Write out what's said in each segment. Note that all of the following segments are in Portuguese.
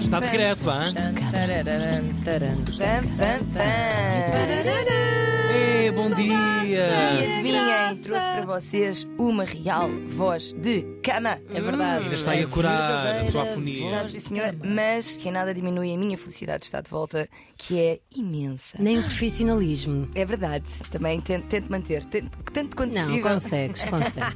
Está de regresso, hã? Ei, bom E dia! adivinhem, trouxe para vocês uma real voz de cama. É verdade. Ainda está aí a curar a sua afonia. Está, sim, senhor, mas que em nada diminui a minha felicidade de estar de volta, que é imensa. Nem o profissionalismo. É verdade, também tento, tento manter, tento, tanto quanto Não, possível. consegues, consegues.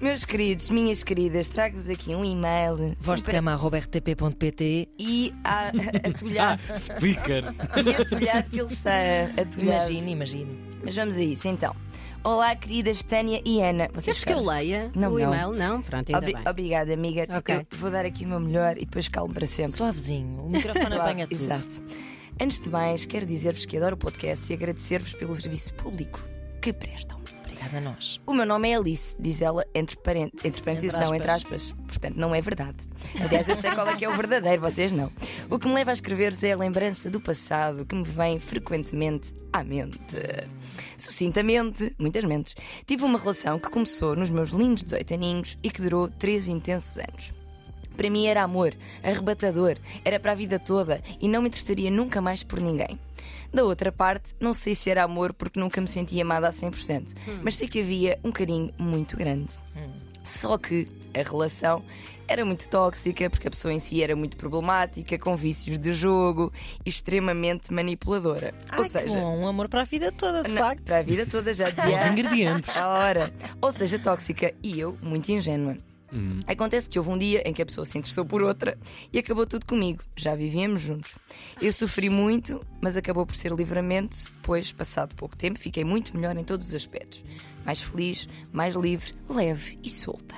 Meus queridos, minhas queridas, trago-vos aqui um e-mail Voz de sempre- cama arroba rtp.pt e a atulhar, Speaker. e atulhado que ele está atulhado. Imagine, imagine. Mas vamos a isso então. Olá, queridas Tânia e Ana. Vocês Queres que eu leia Não, o não. e-mail? Não? Pronto, ainda Obri- bem. Obrigada, amiga. Ok. Eu vou dar aqui o meu melhor e depois calmo para sempre. Suavezinho. O microfone Suave, apanha tudo. Exato. Antes de mais, quero dizer-vos que adoro o podcast e agradecer-vos pelo serviço público que prestam. A nós. O meu nome é Alice, diz ela entre, paren- entre parênteses, Entre não, entre aspas. Portanto, não é verdade. Aliás, eu sei qual é que é o verdadeiro, vocês não. O que me leva a escrever-vos é a lembrança do passado que me vem frequentemente à mente. Sucintamente, muitas mentes, tive uma relação que começou nos meus lindos 18 aninhos e que durou 3 intensos anos. Para mim era amor, arrebatador, era para a vida toda e não me interessaria nunca mais por ninguém. Da outra parte, não sei se era amor porque nunca me senti amada a 100%, mas sei que havia um carinho muito grande. Só que a relação era muito tóxica porque a pessoa em si era muito problemática, com vícios de jogo extremamente manipuladora. Ai, Ou seja, bom, um amor para a vida toda, de não, facto. para a vida toda já Os dizia. ingredientes. A hora. Ou seja, tóxica e eu muito ingênua. Hum. Acontece que houve um dia em que a pessoa se interessou por outra e acabou tudo comigo. Já vivíamos juntos. Eu sofri muito, mas acabou por ser livramento, pois, passado pouco tempo, fiquei muito melhor em todos os aspectos. Mais feliz, mais livre, leve e solta.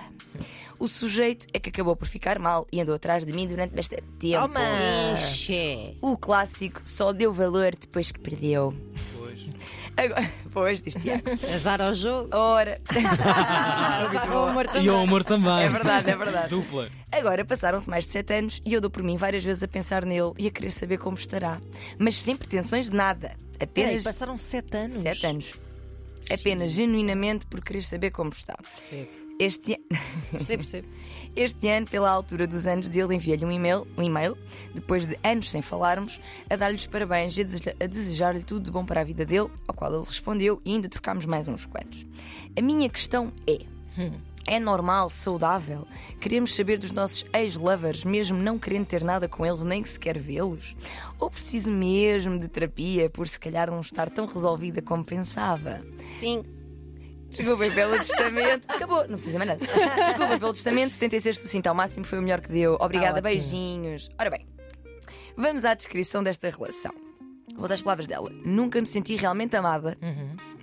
O sujeito é que acabou por ficar mal e andou atrás de mim durante bastante tempo. Toma! O clássico só deu valor depois que perdeu. Pois. Agora, pois, diz Tiago. Azar ao jogo. Ora. Azar ao amor E também. ao amor também. É verdade, é verdade. Dupla. Agora passaram-se mais de sete anos e eu dou por mim várias vezes a pensar nele e a querer saber como estará. Mas sem pretensões de nada. Peraí, Apenas passaram sete anos. sete anos. Apenas genuinamente por querer saber como está. Percebo. Este, an- Percebo, percebo. este ano, pela altura dos anos dele, enviei-lhe um e-mail, um e-mail, depois de anos sem falarmos, a dar-lhe os parabéns e a deseja- a desejar-lhe tudo de bom para a vida dele, ao qual ele respondeu e ainda trocámos mais uns quantos. A minha questão é. É normal, saudável, queremos saber dos nossos ex-lovers, mesmo não querendo ter nada com eles, nem sequer vê-los? Ou preciso mesmo de terapia por se calhar não estar tão resolvida como pensava? Sim. Desculpem pelo testamento. Acabou, não precisa mais nada. Desculpem pelo testamento, tentei ser sucinta ao máximo, foi o melhor que deu. Obrigada, Ah, beijinhos. Ora bem, vamos à descrição desta relação. Vou usar as palavras dela. Nunca me senti realmente amada.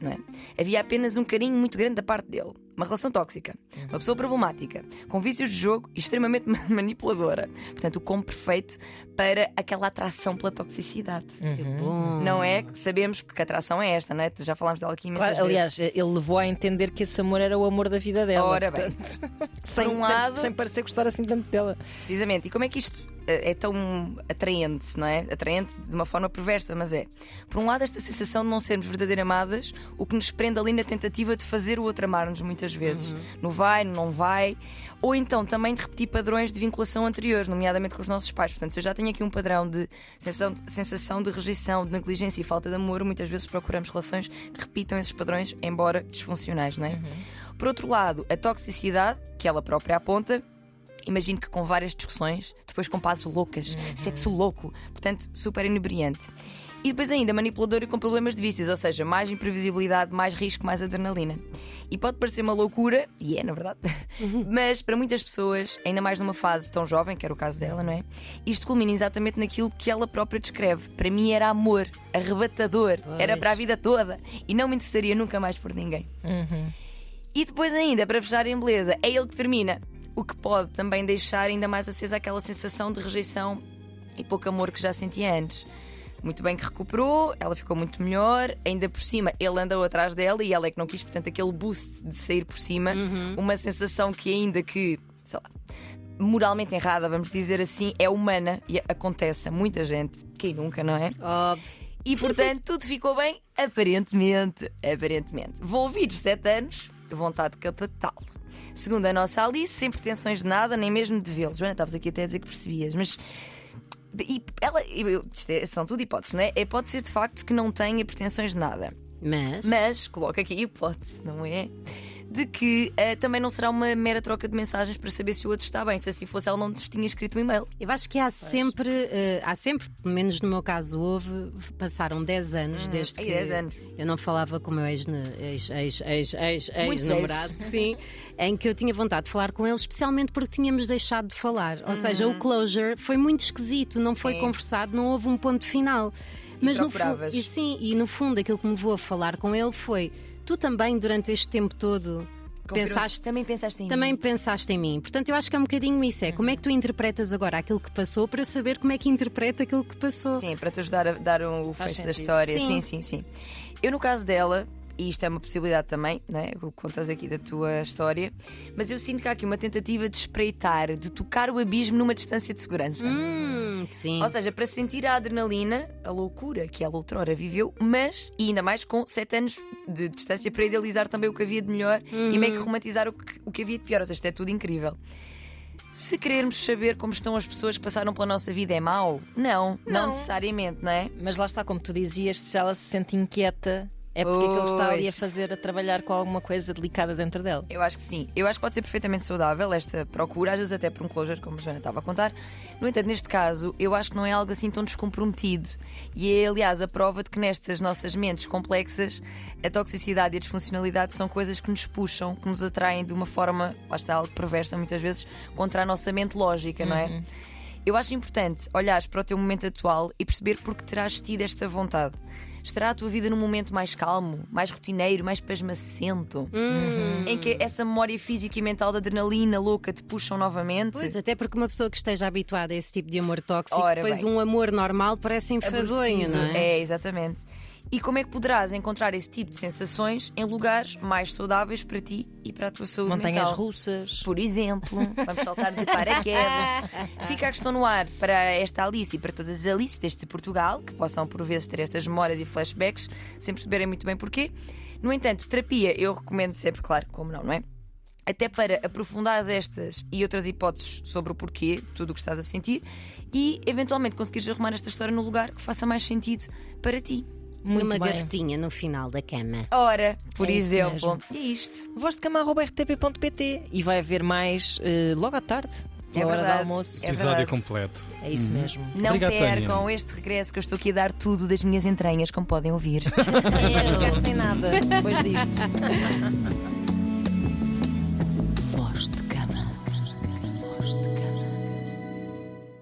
Não é? Havia apenas um carinho muito grande da parte dele. Uma relação tóxica. Uma pessoa problemática. Com vícios de jogo e extremamente ma- manipuladora. Portanto, o combo perfeito para aquela atração pela toxicidade. Que bom. Não é? Que Sabemos que a atração é esta, não é? Já falámos dela aqui imensas Claro, vezes. aliás, ele levou a entender que esse amor era o amor da vida dela. Ora bem. portanto, sem, um sem- lado- sem parecer gostar assim tanto dela. Precisamente. E como é que isto é tão atraente, não é? Atraente de uma forma perversa, mas é. Por um lado, esta sensação de não sermos verdadeiramente amadas, o que nos prende ali na tentativa de fazer o outro amar-nos muitas vezes. No vai, no não vai. Ou então também de repetir padrões de vinculação anteriores, nomeadamente com os nossos pais. Portanto, se eu já tenho aqui um padrão de sensação, sensação de rejeição, de negligência e falta de amor, muitas vezes procuramos relações que repitam esses padrões, embora disfuncionais, não é? Por outro lado, a toxicidade, que ela própria aponta, Imagino que com várias discussões, depois com pazes loucas, sexo louco, portanto, super inebriante. E depois ainda manipulador e com problemas de vícios, ou seja, mais imprevisibilidade, mais risco, mais adrenalina. E pode parecer uma loucura, e é, na verdade, mas para muitas pessoas, ainda mais numa fase tão jovem, que era o caso dela, não é? Isto culmina exatamente naquilo que ela própria descreve. Para mim era amor, arrebatador, era Pois. para a vida toda e não me interessaria nunca mais por ninguém. E depois ainda, para fechar em beleza, é ele que termina. O que pode também deixar ainda mais acesa aquela sensação de rejeição e pouco amor que já sentia antes. Muito bem que recuperou, ela ficou muito melhor, ainda por cima ele andou atrás dela e ela é que não quis, portanto, aquele boost de sair por cima, uma sensação que ainda que, sei lá, moralmente errada, vamos dizer assim, é humana e acontece a muita gente, quem nunca, não é? Óbvio. E portanto, tudo ficou bem, aparentemente. Aparentemente. Vão ouvir sete anos, vontade de catá-lo. Segundo a nossa Alice, sem pretensões de nada, nem mesmo de vê-los. Joana, estavas aqui até a dizer que percebias, mas. E ela, eu- isto é- são tudo hipóteses, não é? É, Pode ser de facto que não tenha pretensões de nada. Mas. Mas, coloca aqui a hipótese, não é? De que eh, também não será uma mera troca de mensagens para saber se o outro está bem. Se assim fosse, ela não nos tinha escrito um e-mail. Eu acho que há sempre, eh, há sempre, pelo menos no meu caso houve, passaram 10 anos desde ai, que 10 anos. eu não falava com o meu ex, ex, ex, ex, ex, Muitos ex-namorado, sim, em que eu tinha vontade de falar com ele, especialmente porque tínhamos deixado de falar. Ou seja, o closure foi muito esquisito, não foi Sim. conversado, não houve um ponto final. Mas no fundo, e sim, e no fundo aquilo que me vou a falar com ele foi: tu também durante este tempo todo pensaste Também pensaste em também mim. pensaste em mim. Portanto, eu acho que é um bocadinho isso. É como é que tu interpretas agora aquilo que passou para eu saber como é que interpreta aquilo que passou. Sim, para te ajudar a dar um- o fecho da história. Sim. Sim. sim, sim, Eu, no caso dela, e isto é uma possibilidade também, né? o que contas aqui da tua história, mas eu sinto que há aqui uma tentativa de espreitar, de tocar o abismo numa distância de segurança. Hum, sim. Ou seja, para sentir a adrenalina, a loucura que ela outrora viveu, mas, e ainda mais com sete anos de distância para idealizar também o que havia de melhor e meio que romantizar o que, o que havia de pior. Ou seja, isto é tudo incrível. Se querermos saber como estão as pessoas que passaram pela nossa vida é mau, não, não, Não. necessariamente, não é? Mas lá está, como tu dizias, se ela se sente inquieta, é porque que ele está ali a fazer, a trabalhar com alguma coisa delicada dentro dela. Eu acho que sim. Eu acho que pode ser perfeitamente saudável esta procura, às vezes até por um closure, como a Joana estava a contar. No entanto, neste caso, eu acho que não é algo assim tão descomprometido. E é, aliás, a prova de que nestas nossas mentes complexas, a toxicidade e a disfuncionalidade são coisas que nos puxam, que nos atraem de uma forma, lá está, algo perversa muitas vezes, contra a nossa mente lógica, não é? Eu acho importante olhares para o teu momento atual e perceber porque terás tido esta vontade. Estará a tua vida num momento mais calmo, mais rotineiro, mais pasmacento, em que essa memória física e mental da adrenalina louca te puxam novamente? Pois, até porque uma pessoa que esteja habituada a esse tipo de amor tóxico, Ora depois bem. um amor normal parece enfadonho, não é? É, exatamente. E como é que poderás encontrar esse tipo de sensações em lugares mais saudáveis para ti e para a tua saúde Montanhas mental? russas. Por exemplo, vamos saltar de paraquedas. Fica a questão no ar para esta Alice e para todas as Alices deste Portugal, que possam por vezes ter estas memórias e flashbacks, sem perceberem muito bem porquê. No entanto, terapia eu recomendo sempre, claro, como não, não é? Até para aprofundar estas e outras hipóteses sobre o porquê, tudo o que estás a sentir, e eventualmente conseguires arrumar esta história no lugar que faça mais sentido para ti. Muito Numa bem. gavetinha no final da cama. Ora, por É exemplo, é isto. Voz de cama.rtp.pt e vai haver mais eh, logo à tarde, É hora do verdade. almoço. É Episódio verdade. completo. É isso mesmo. Não Obrigado, percam Tânia. este regresso que eu estou aqui a dar tudo das minhas entranhas, como podem ouvir. Não quero sem nada depois disto.